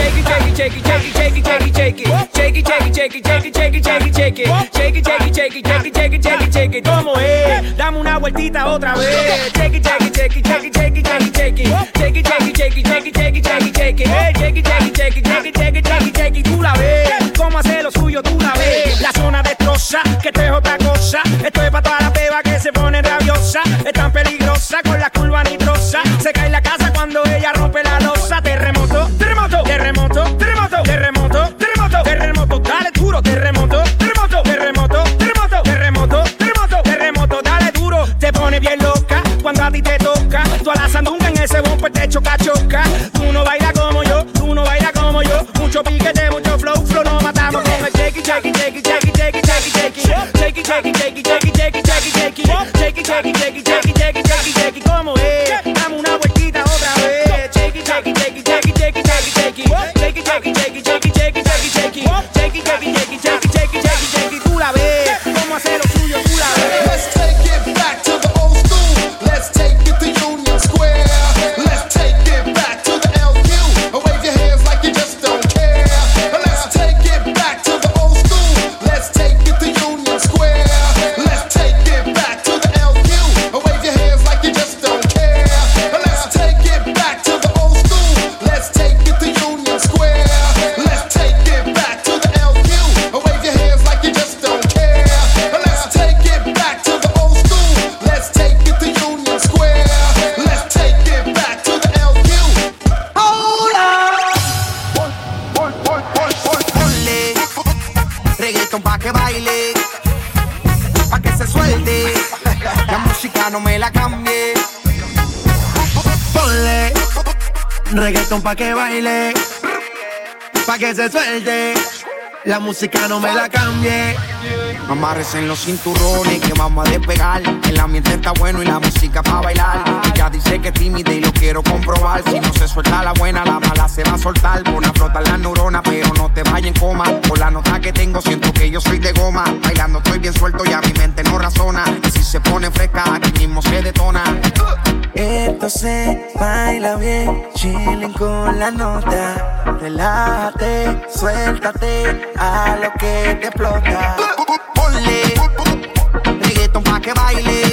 Shake it, shake it, shake it, shake it, shake it, shake it, shake it. Shake it, shake. ¿Cómo es? Dame una vueltita otra vez. Shake it, shake it, shake it, shake it, shake it, shake it, shake it. Shake it, shake. Tú la ves. ¿Cómo hace lo suyo? Tú la ves. La zona destroza, que es otra cosa. Esto es para toda la que se pone rabiosa. Es tan peligrosa con la curva nitrosa. Se cae la casa cuando ella cuando a ti te toca. Tú a la sandunga en ese bumper te choca, choca. Tú no bailas como yo, tú no bailas como yo. Mucho piquete, mucho flow, flow, nos matamos con el shake it, shake it, shake it, shake it, shake it, shake it, shake it. Shake it, shake it, shake it, shake it, shake it, shake it, shake it. Shake it, shake it, shake it, shake it, shake it, shake it, shake it. ¿Cómo es? Se suelte. La música no me la cambie. Amarres en los cinturones que vamos a despegar. El ambiente está bueno y la música pa' bailar. Ella dice que es tímida y lo quiero comprobar. Si no se suelta la buena, la mala se va a soltar. Pon a flotar la neurona, pero no te vayas en coma. Por la nota que tengo, siento que yo soy de goma. Bailando estoy bien suelto y a mi mente no razona. Y si se pone fresca, aquí mismo se detona. Esto se baila bien, chilling con la nota. Relájate, suéltate a lo que te explota. Ponle reggaeton pa' que baile,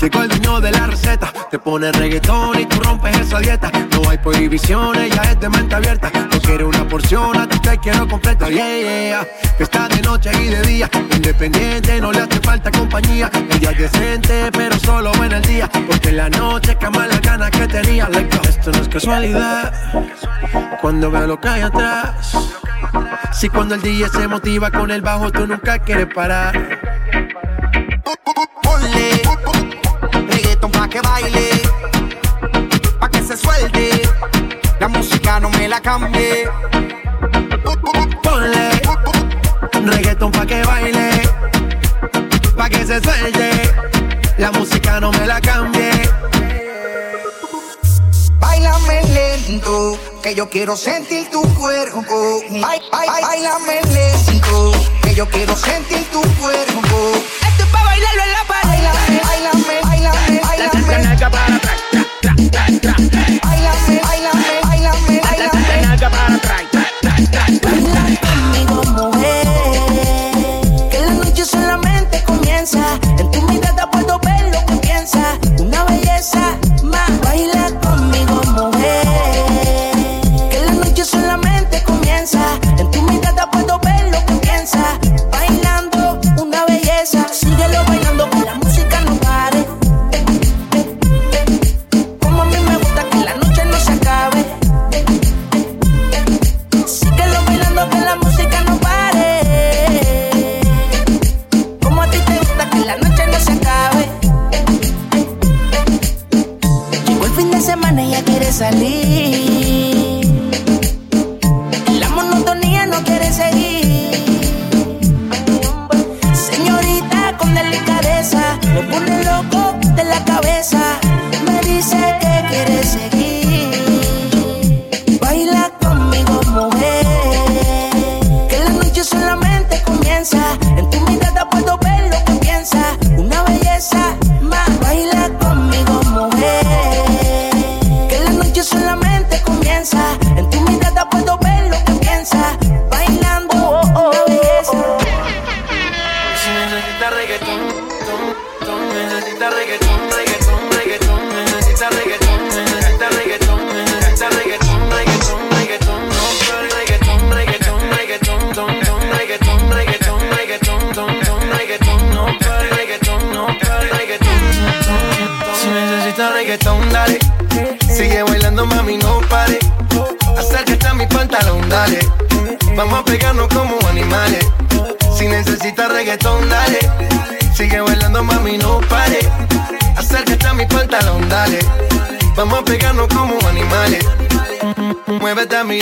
Llegó el dueño de la receta, te pone reggaetón y tú rompes esa dieta. No hay prohibiciones, ya es de mente abierta. No quiero una porción, a ti te quiero completa. Yeah, yeah. Está de noche y de día, independiente, no le hace falta compañía. Ella es decente, pero solo en el día. Porque en la noche cama las ganas que tenía. Esto no es casualidad. Cuando veo lo que hay atrás. Si cuando el DJ se motiva con el bajo, tú nunca quieres parar. La cambie. Ponle reggaeton pa' que baile, pa' que se suelte. La música no me la cambie. Bailame lento, que yo quiero sentir tu cuerpo. Ba- ba- Bailame lento, que yo quiero sentir tu cuerpo. Esto es pa' bailarlo en la pared. Bailame, bailame, bailame, para atrás,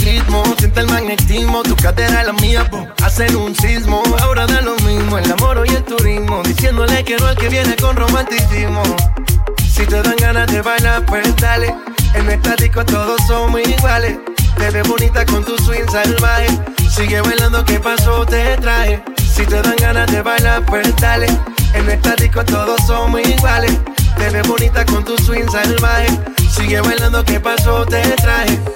mi el magnetismo, tu cadera la mía, po. Hacer un sismo, ahora da lo mismo. El amor y el turismo, diciéndole que no al que viene con romanticismo. Si te dan ganas de bailar, pues dale. En el estático todos somos iguales. Te ves bonita con tu swing salvaje. Sigue bailando, ¿qué pasó? Te trae. Si te dan ganas de bailar, pues dale. En estático todos somos iguales. Te ves bonita con tu swing salvaje. Sigue bailando, ¿qué pasó? Te trae.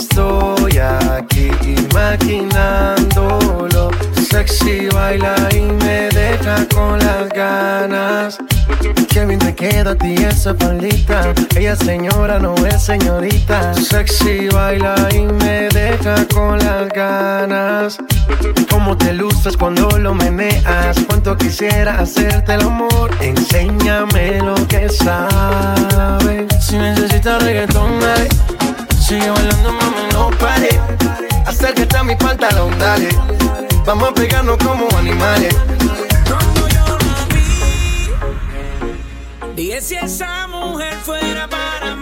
estoy aquí imaginándolo. Sexy baila y me deja con las ganas. Qué bien te queda a ti esa palita. Ella señora no es señorita. Sexy baila y me deja con las ganas. Cómo te luces cuando lo meneas. Cuánto quisiera hacerte el amor. Enséñame lo que sabes. Si necesitas reggaetón, ay Sigue bailando, mami, no pare. Acércate a mi pantalón, dale. Vamos a pegarnos como animales. Cuando yo la vi, dije si esa mujer fuera para mí.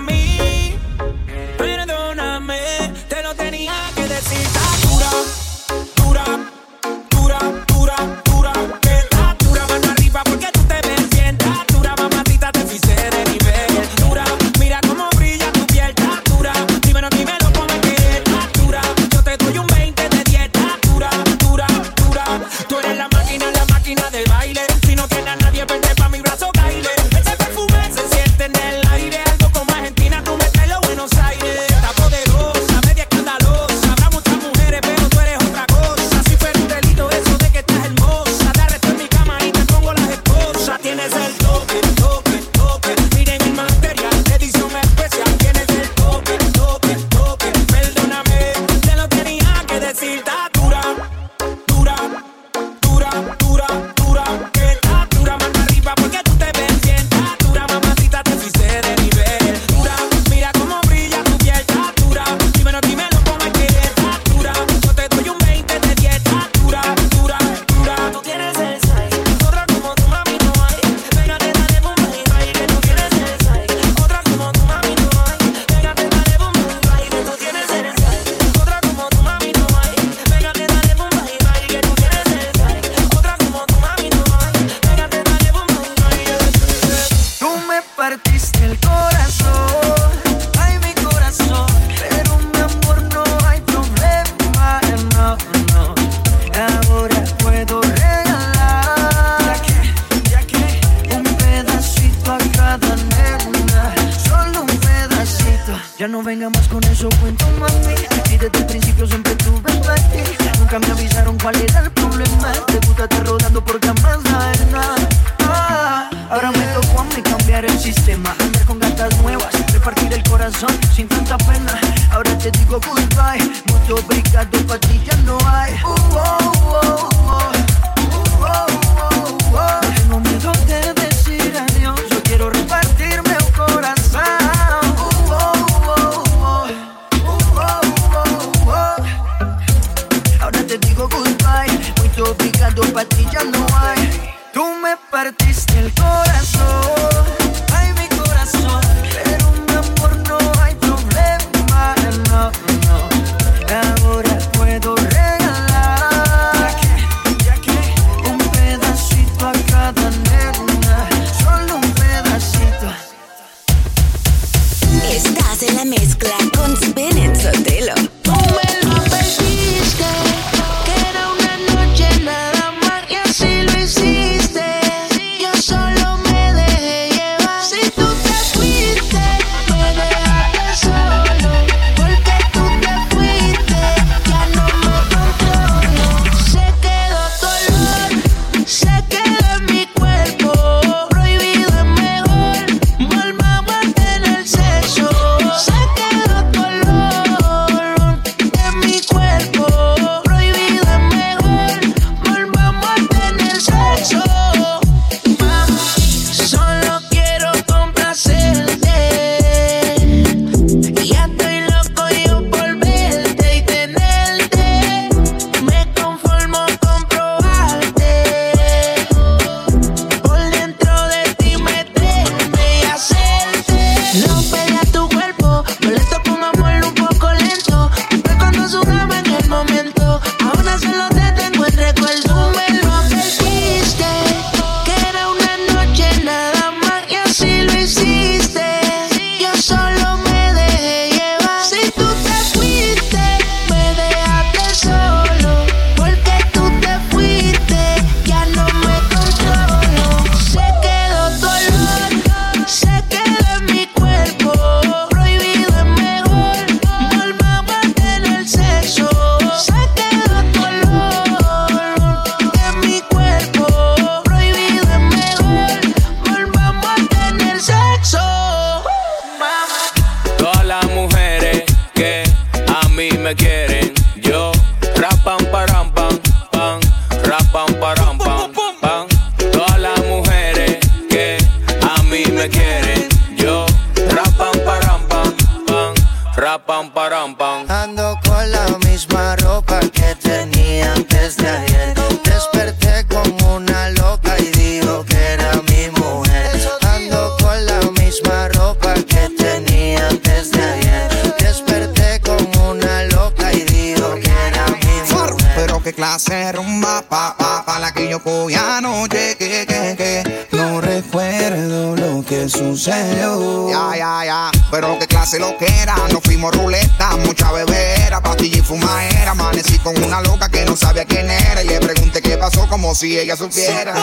si ella supiera.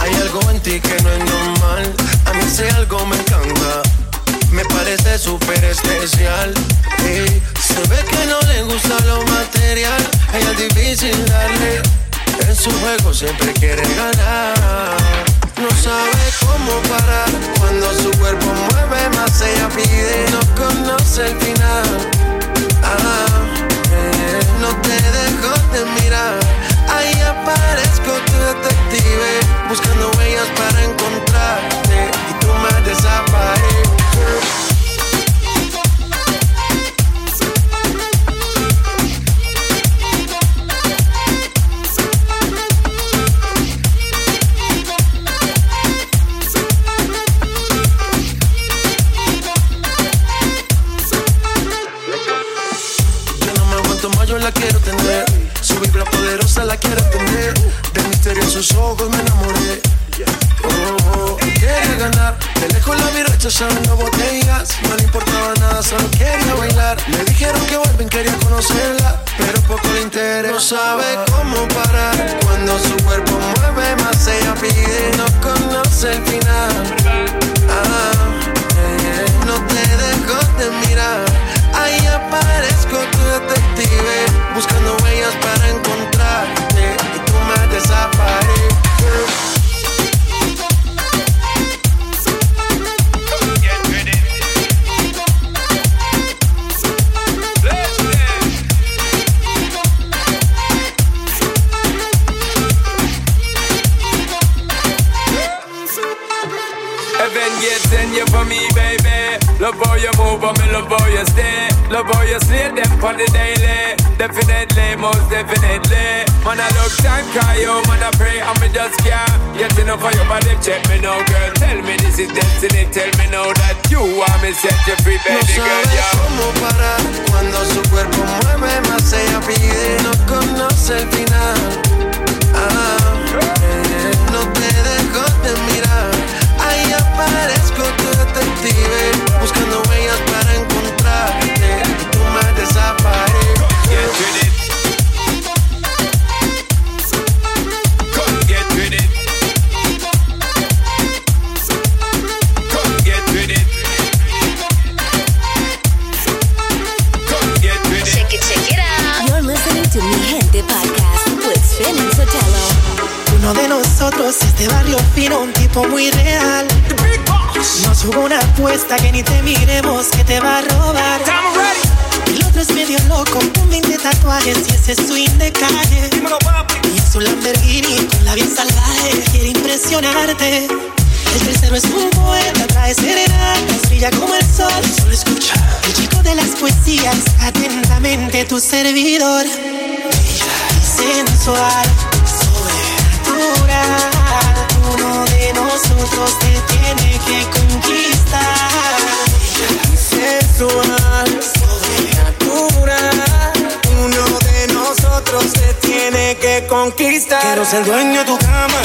Hay algo en ti que no es normal. A mí si algo me encanta. Me parece súper especial. Hey, se ve que no le gusta lo material. Ella es difícil darle. En su juego siempre quiere ganar. No sabe cómo parar. Cuando su cuerpo mueve más, ella pide. No conoce el final. Ah, eh, no te dejo de mirar ahí aparezco tu detective Buscando huellas para encontrarte Y tú me desapareces. Rechazando botellas. No le importaba nada, solo quería bailar. Me dijeron que vuelven, quería conocerla, pero poco le interesa. No sabe cómo parar cuando su cuerpo mueve más. Ella pide, no conoce el final. You for me, baby. Love how you move, and me love how you stay. Love how you slay them for the daily. Definitely, most definitely. Man, I look thank you, man, I pray, and me just can't get enough of your body. Check me now, girl. Tell me this is destiny. Tell me now that you want me set you free, No baby girl. sabe Yeah. cómo parar cuando su cuerpo mueve más. Ella pide, no conoce el final. Ah, eh, Tu detective, buscando huellas para encontrarte. Y tú me desapareces. Get with it. Come get with it. Come get with it. Come get with it. Check it, check it out. You're listening to Mi Gente Podcast with Spin and Sotelo. Uno de nosotros es de barrio fino, un tipo muy real. Nos jugó una apuesta que ni te miremos que te va a robar. El otro es medio loco, con 20 tatuajes y ese swing de calle. Y es un Lamborghini con la bien salvaje, quiere impresionarte. El tercero es un poeta, trae serenatas, brilla como el sol. Solo escucha. El chico de las poesías, atentamente tu servidor. Sensual, sobrenatural. Uno de nosotros te tiene que conquistar. Sensual, sobrenatural. Uno de nosotros te tiene que conquistar. Quiero ser dueño de tu cama,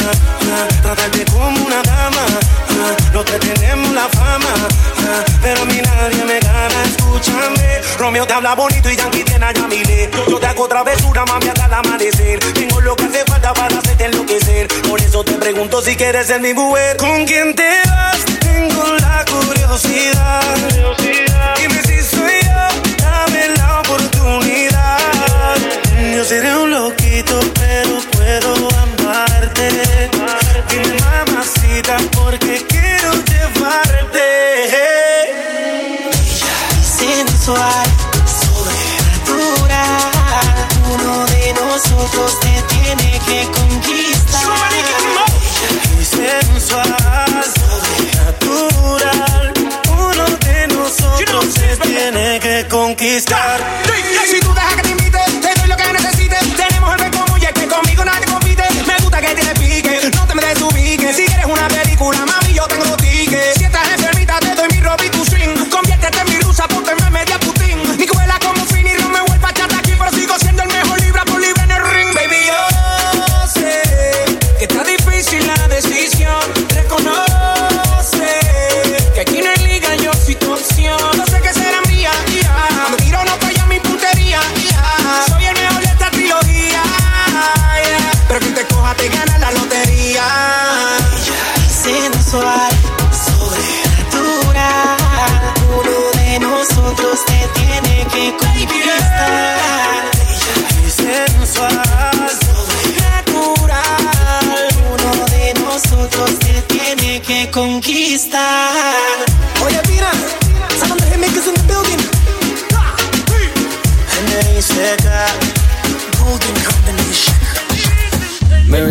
ah, tratarte como una dama. Los tres tenemos la fama, ah, pero a mí nadie me gana. Escúchame, Romeo te habla bonito y Yankee tiene a Yamile. Yo te hago travesura, mami, hasta el amanecer. Tengo lo que hace falta para hacerte enloquecer. Por eso te pregunto si quieres ser mi mujer. ¿Con quién te vas? Tengo la curiosidad. Dime si soy yo, dame la oportunidad. Yo seré un loquito, pero puedo amarte. Dime mamacita, porque y sensual, sobrenatural. Uno de nosotros te tiene que conquistar. Sensual, sobrenatural. Uno de nosotros te tiene que conquistar. Conquistar. Oye, Pina, some of the hitmakers in the building.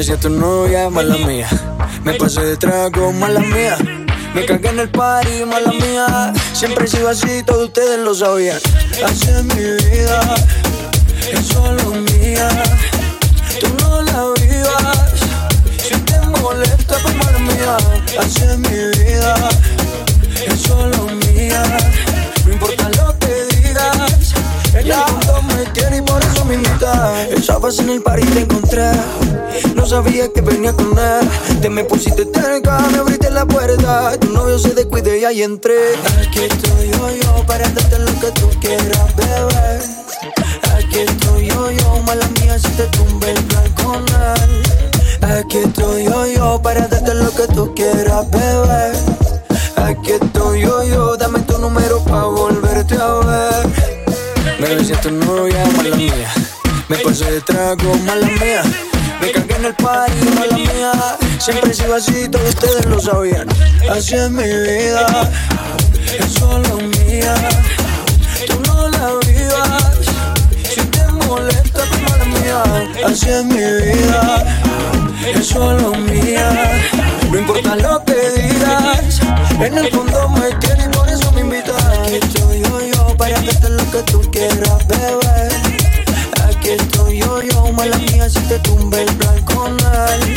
Si es tu novia, mala mía. Me pasé de trago, mala mía. Me cagué en el party, mala mía. Siempre he sido así, todos ustedes lo sabían. Así es mi vida, es solo mía. Tú no la vivas. Si te molesta, pues mía. Es mi vida, es solo mía. No importa lo que digas, ella junto me tiene y por eso me invita. Estabas en el par y te encontré. No sabía que venía con él. Te me pusiste cerca, me abriste la puerta. Tu novio se descuide y ahí entré. Aquí estoy yo, yo, para darte lo que tú quieras, bebé. Aquí estoy yo, yo, mala mía si te tumbe el plan con él. Aquí estoy yo, yo, para darte lo que tú quieras, bebé. Aquí estoy yo, yo, dame tu número pa' volverte a ver. Me besé a tu novia, mala mía. Me pasé de trago, mala mía. Me cagué en el party, mala mía. Siempre he sido así, todos ustedes lo sabían. Así es mi vida, es solo mía. Tú no la vivas, si te molesta, mala mía. Así es mi vida, es solo mía. No importa lo que digas, en el fondo me tienes y por eso me invitas. Aquí estoy yo, yo, para darte lo que tú quieras, bebé. Aquí estoy yo, yo, mala mía, si te tumbe el plan con él.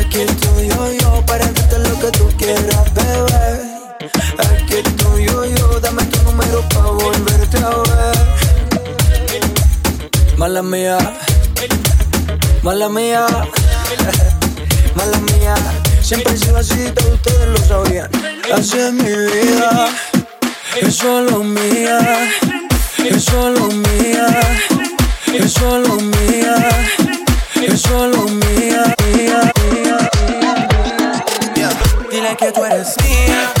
Aquí estoy yo, yo, para darte lo que tú quieras, bebé. Aquí estoy yo, yo, dame tu número pa' volverte a ver. Mala mía, mala mía, mala mía. Siempre he sido así, todos ustedes lo sabían. Así es mi vida, es solo mía, es solo mía, es solo mía, es solo mía, mía, mía, mía. Dile que tú eres mía,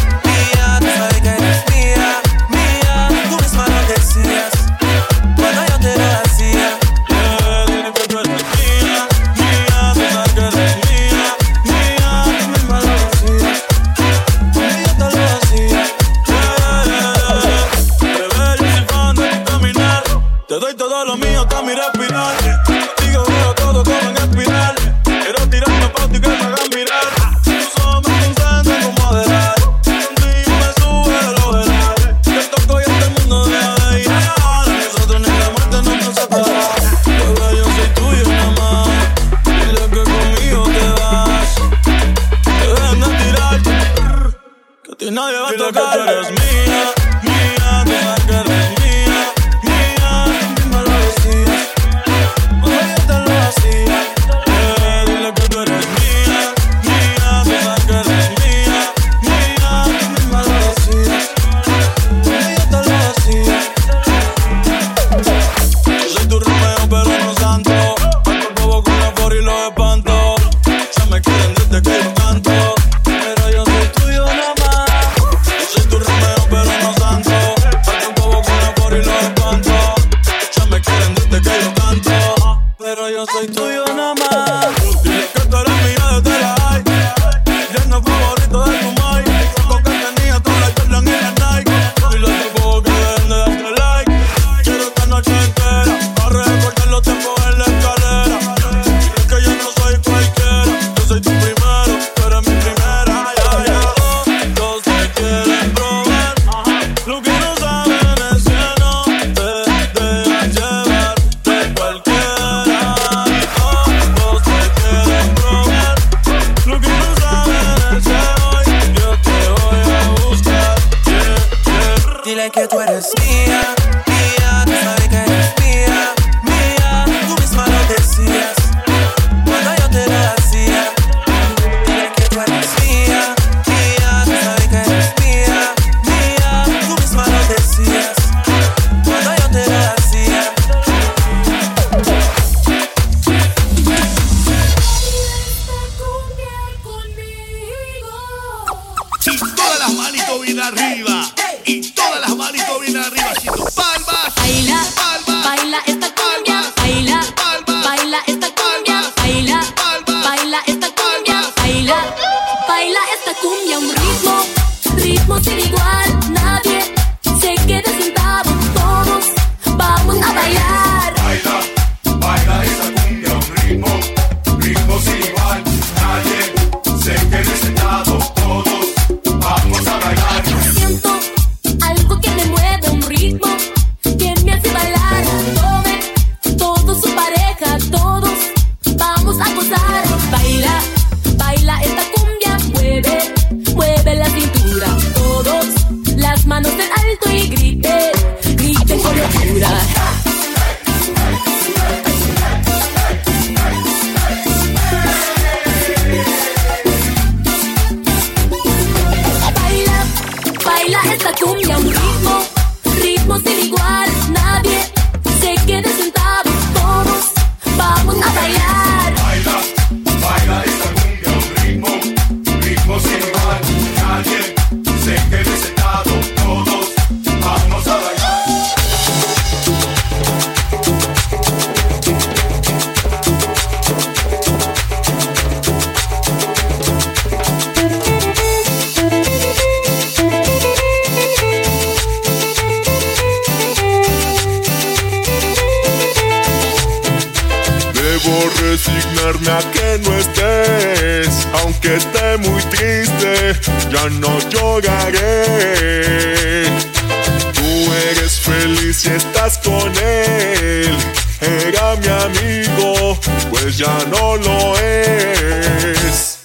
ya no lo es.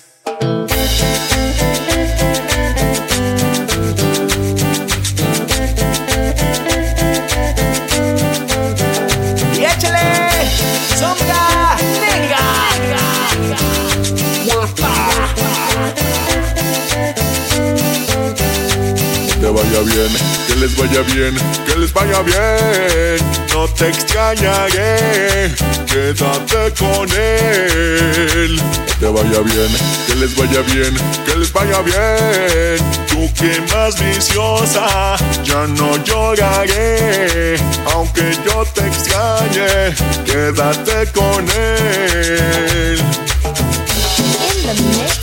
Y échale, sombra, negra, guapa. Te vaya bien. Que les vaya bien, que les vaya bien. No te extrañaré, quédate con él. Que te vaya bien, que les vaya bien, que les vaya bien. Tú que más viciosa, ya no lloraré. Aunque yo te extrañe, quédate con él. In the mix,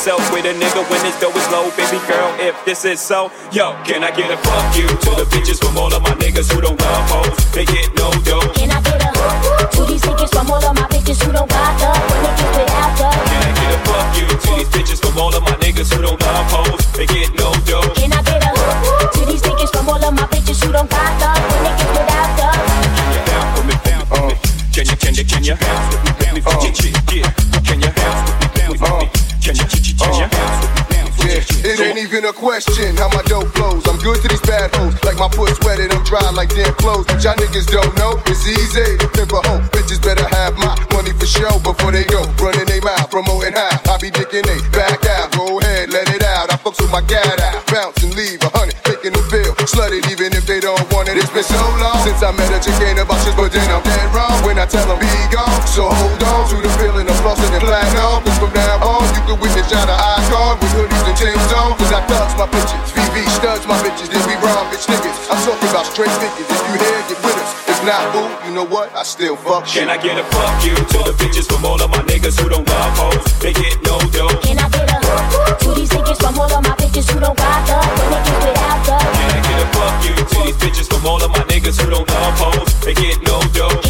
yourself with a nigga when his dough is low, baby girl, if this is so, yo, can I get a fuck you to the bitches from all of my niggas who don't love hoes? They get no dough. Can I get a to these niggas from all of my bitches who don't got the when they get without the? Can I get a fuck you to these bitches from all of my niggas who don't love hoes? Question how my dope flows. I'm good to these bad hoes, like my foot sweated, I'm dry like damn clothes. But y'all niggas don't know it's easy to pimp a hoe. Bitches better have my money for show before they go. Running they mouth, promoting how I be dicking they back out. Go ahead, let it out. I fucks with my gat out, bounce and leave a hundred, making them feel slutted even if they don't want it. It's been so long since I met a chick ain't about shit, but then I'm dead wrong when I tell them be gone. So hold on to the feeling talking about. If you here, get with us. If not, boo, you know what? I still fuck shit. Can I get a fuck you to the bitches from all of my niggas who don't love hoes? They get no dough. Can I get a to these niggas from all of my bitches who don't got the when they get without the? Can I get a fuck you to these bitches from all of my niggas who don't love hoes? They get no dough.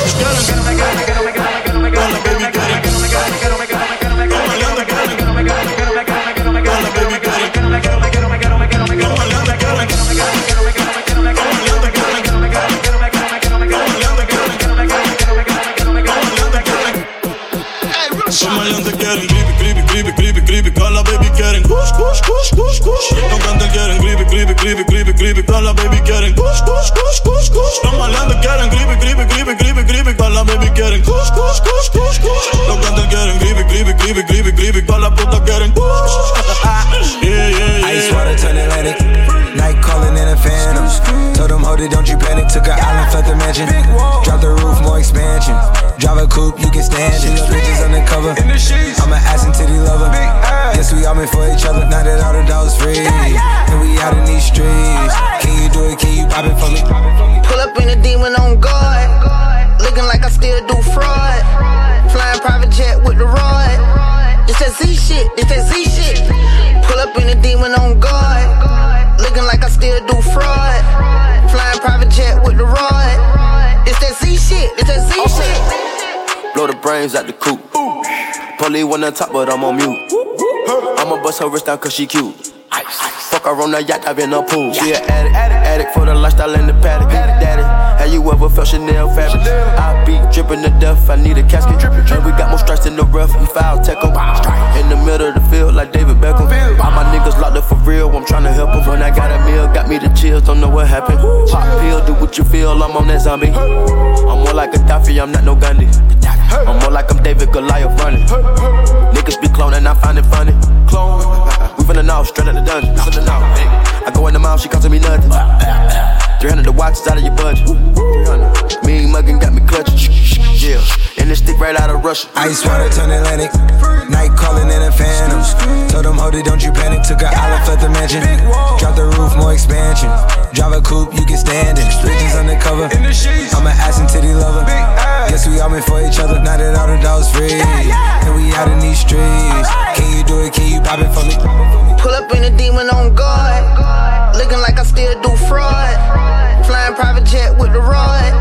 baby, baby shit. Blow the coop. Polly one on top, but I'm on mute. I'ma bust her wrist down cause she cute. Fuck her on the yacht, I've been a pool. She an addict, addict for the lifestyle in the paddock. Daddy, have you ever felt Chanel fabric? I be dripping to death, I need a casket. And we got more strikes in the rough, we foul tech 'em. In the middle of the field, like David Beckham. All my niggas locked up for real, I'm trying tryna help 'em. When I got a meal, got me the chills, don't know what happened. What you feel, I'm on that zombie. I'm more like a Gaddafi, I'm not no Gandhi. I'm more like I'm David Goliath running. Niggas be cloning, I find it funny. Clone, we finna know, straight out the dungeon. I go in the mouth, she costing me nothing. 300 the watch is out of your budget. 300. Mean muggin' got me clutching. Yeah, and this stick right out of Russia. Ice water turn Atlantic. Night calling in a phantom. Told them, hold it, don't you panic. Took an island, left the mansion. Drop the roof, more expansion. Drive a coupe, you can stand it. Bridges undercover. I'm an ass and titty lover. Guess we all meant for each other. Now that all the dogs free. And we out in these streets. Can you do it? Can you pop it for me? Pull up in a demon on guard. Looking like I still do fraud. Flying private jet with the rod.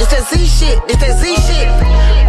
It's that Z shit, it's that Z shit.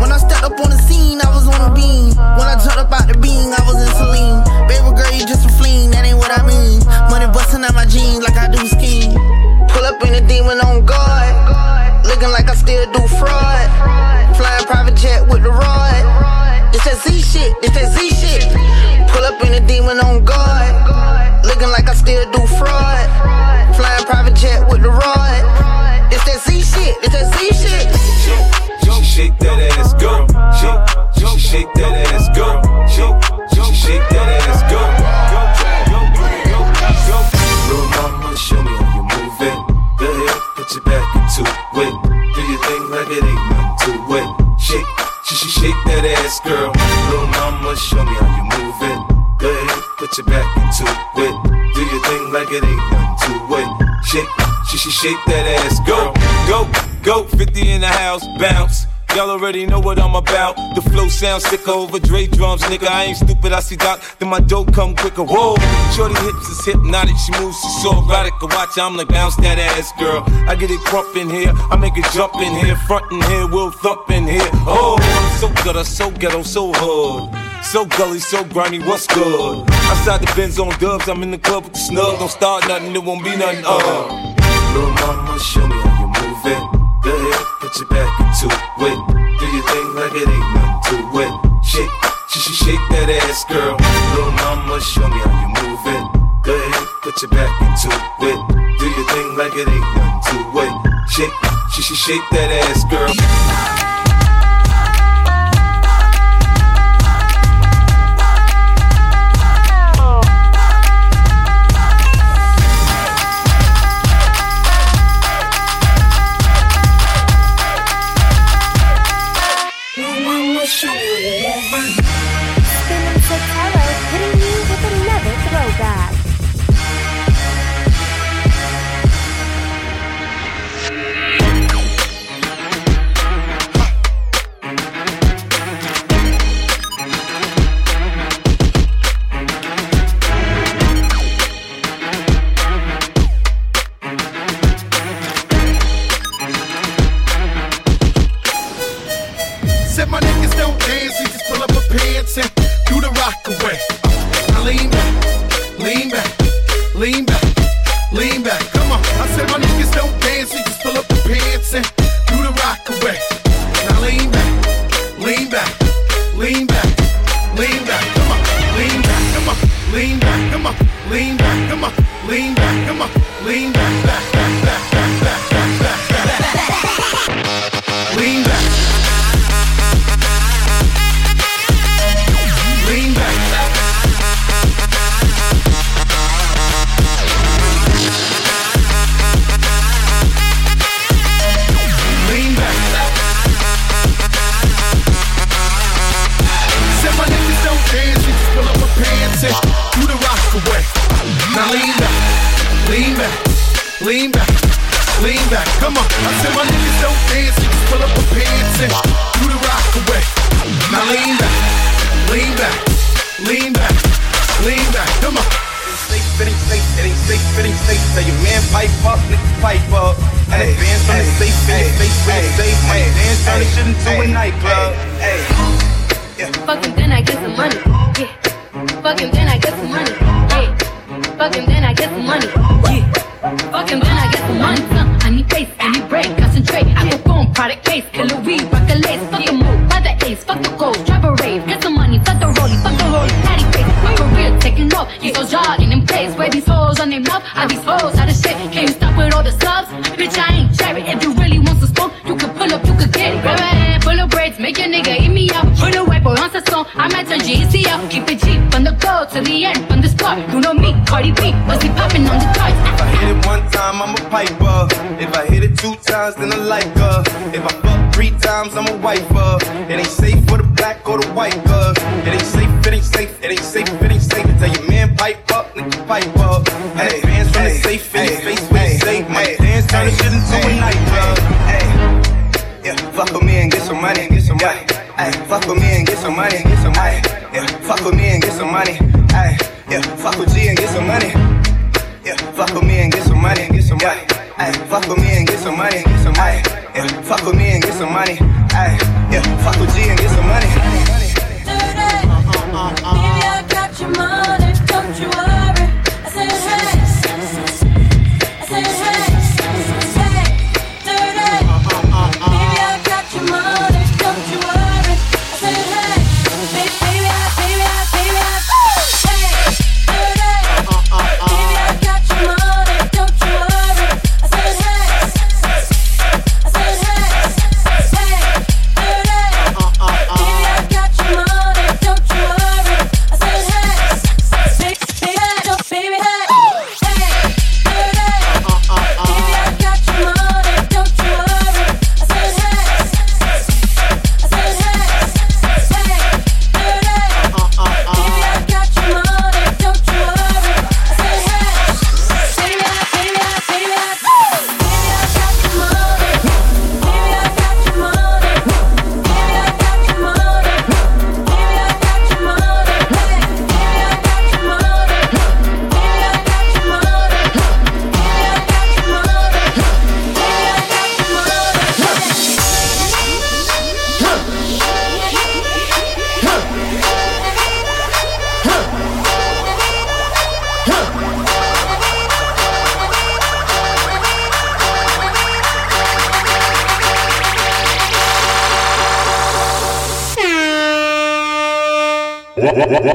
When I stepped up on the scene, I was on a beam. When I jumped up out the beam, I was in Celine. Shake, shake, shake, that ass, go, go, go. 50 in the house, bounce. Y'all already know what I'm about. The flow sounds sicker over Dre drums, nigga. I ain't stupid, I see Doc, then my dope come quicker. Whoa, shorty hips is hypnotic, she moves, she's so erotic. I watch, I'm like, bounce that ass, girl. I get it crump in here, I make it jump in here, front in here, we'll thump in here. Oh, so good, so ghetto, so hood. So gully, so grimy, what's good? Outside the Benz on dubs, I'm in the club with the snug. Don't start nothing, it won't be nothing. Uh. Little mama, show me how you move it. Go ahead, put your back into it. Do your thing like it ain't nothing to it. Shake, shake, shake, that ass, girl. Little mama, show me how you move. Go ahead, put your back into it. Do your thing like it ain't nothing to it. Shake, shake, shake, shake that ass, girl. Pipe up, niggas pipe up. And the bands from the safe, it ain't safe, it ain't safe. When the dance turn this shit into a nightclub. Fuck him, then I get some money. Yeah. Fuck him, then I get some money. Yeah. Fuck him, then I get some money. Yeah. Fuck him, then I get some money. Uh, I need pace, I need break, concentrate. I go phone, product case, killer weed, rock a lace. Fuck the move, buy the ace, fuck the gold, drive a rave, get some money, fuck the rollie, fuck the rollie, patty face. My career taking off, these hoes jogging in place. Where these hoes on their mouth, I these hoes I'm at a GC up. Keep it cheap from the go to the end, from the start. You know me, Cardi B, was he popping on the charts? hit it one time, I'm a piper. If I hit it two times, then I like her. If I fuck three times, I'm a wiper. It ain't safe for the black or the white girl. It ain't safe, it ain't safe, it ain't safe, it ain't safe. Tell your man pipe up, nigga pipe up. Hey, bands from the safe in his face with his safe. My dance turn this shit into a nightclub. Yeah, fuck with me and get some money, get some money. Ay, fuck with me and get some money, get some money. Yeah, fuck with me and get some money. Ay, yeah, fuck with G and get some money. Yeah, fuck with me and get some money, get some money. Ay, fuck with me and get some money, get some money. Yeah, fuck with me and get some money. Ay, yeah, fuck with G and get some money. Baby, I got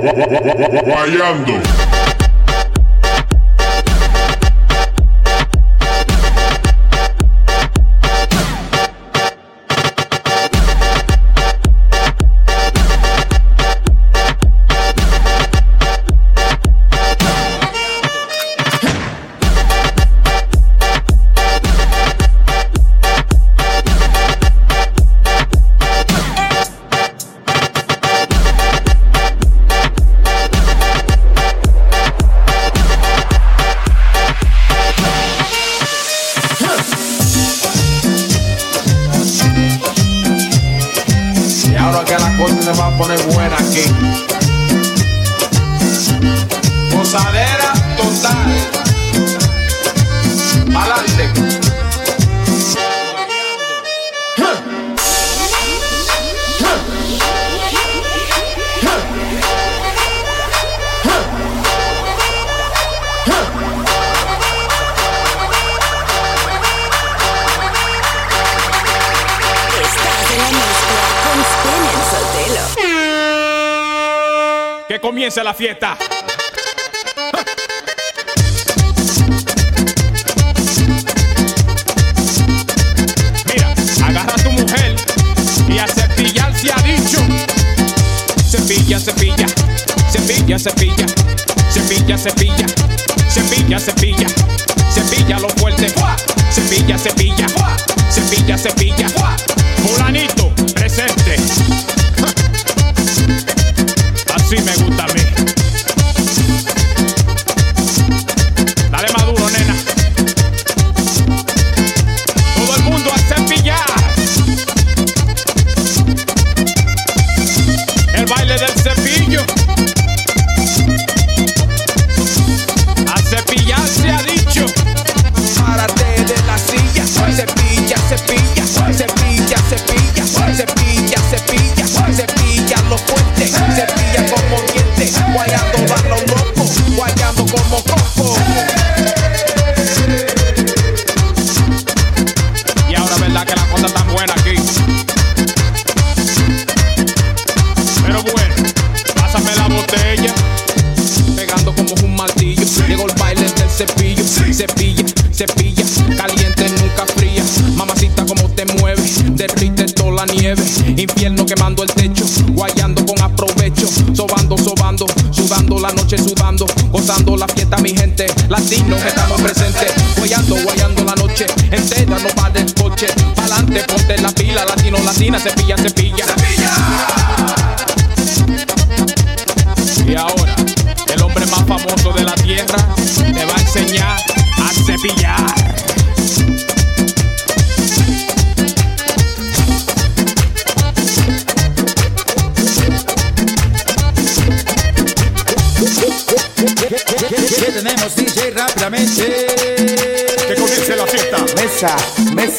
Guayando. fiesta. Mira, agarra a tu mujer y a cepillar se ha dicho. Cepilla, cepilla, cepilla, cepilla, cepilla, cepilla, cepilla. cepilla.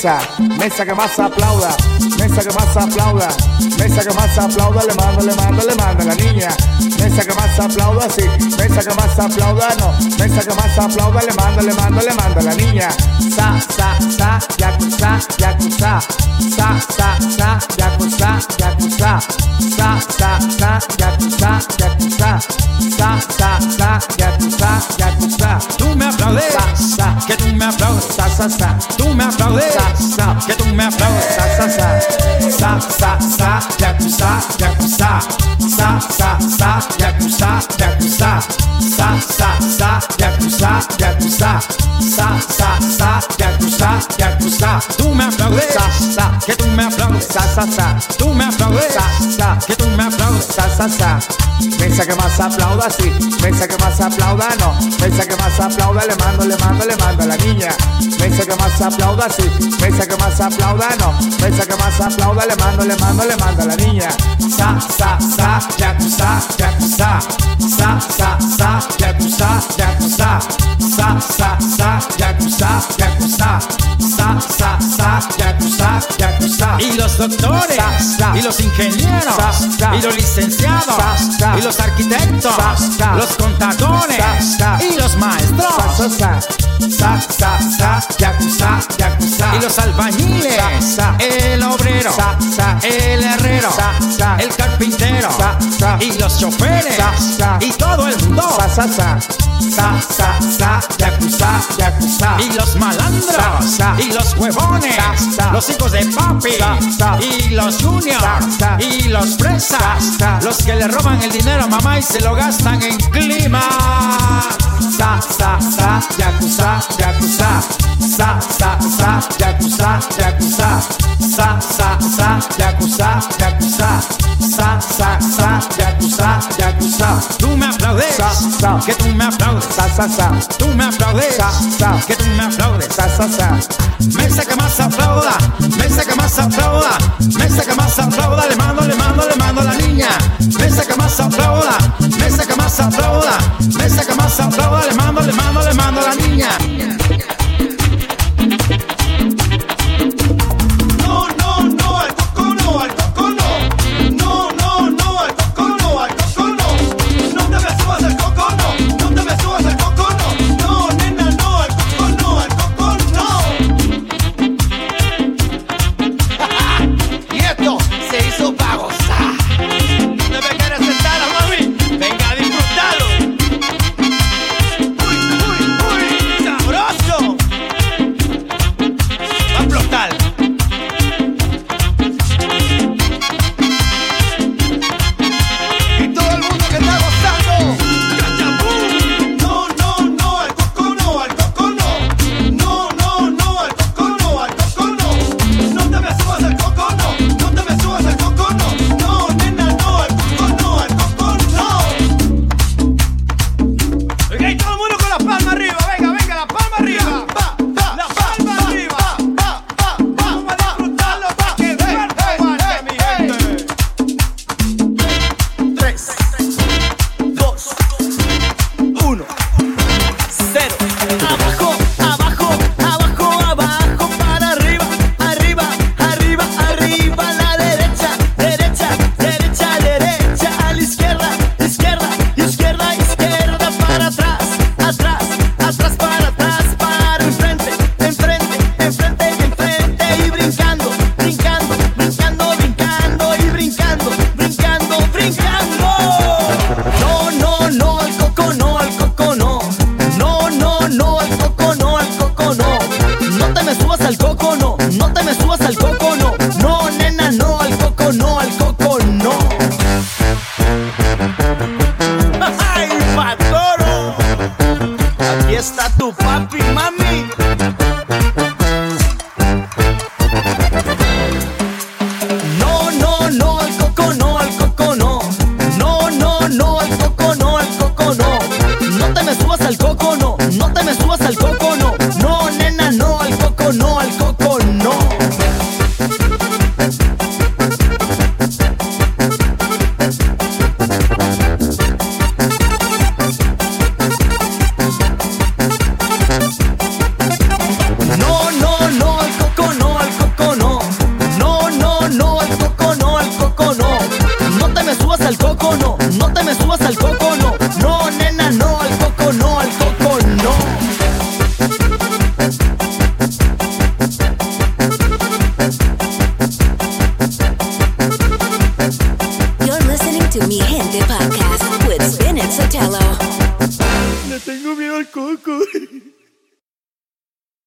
Mesa, que más aplauda, mesa que más aplauda, mesa que más aplauda, le mando, le mando, le mando a la niña. Mesa que más aplauda, sí, mesa que más aplauda, no, mesa que más aplauda, le mando, le mando, le mando a la niña. Sa, sa, sa, yakuza, yakuza, sa, sa, sa, yakuza, yakuza, aplauda, no. Mesa que más aplauda, le mando, le mando, le mando a la niña. Sa, sa, sa, yakuza, yakuza. Sa, sa, sa, yakuza, yakuza. Sa, sa, sa, yakuza, yakuza. Sa, sa, sa, yakuza, yakuza. Y los doctores, Sa, sa. y los ingenieros, Sa, sa. y los licenciados, Sa, sa. y los arquitectos, Sa, sa. los contadores, los choferes, y todo el mundo, Sa, sa, sa. Sa, sa, yakuza, yakuza. y los malandros, y los huevones, los hijos de papi, y los juniors, y los sa. los que le roban el dinero a mamá y se lo gastan en clima. Sa, sa, sa, yakuza, yakuza. Sa, sa, sa, yakuza, yakuza. Sa, sa, sa, yakuza, yakuza. Sa, sa, tú me aplaudes, Sa, sa. que tú me aplaudes. Sa, sa, sa.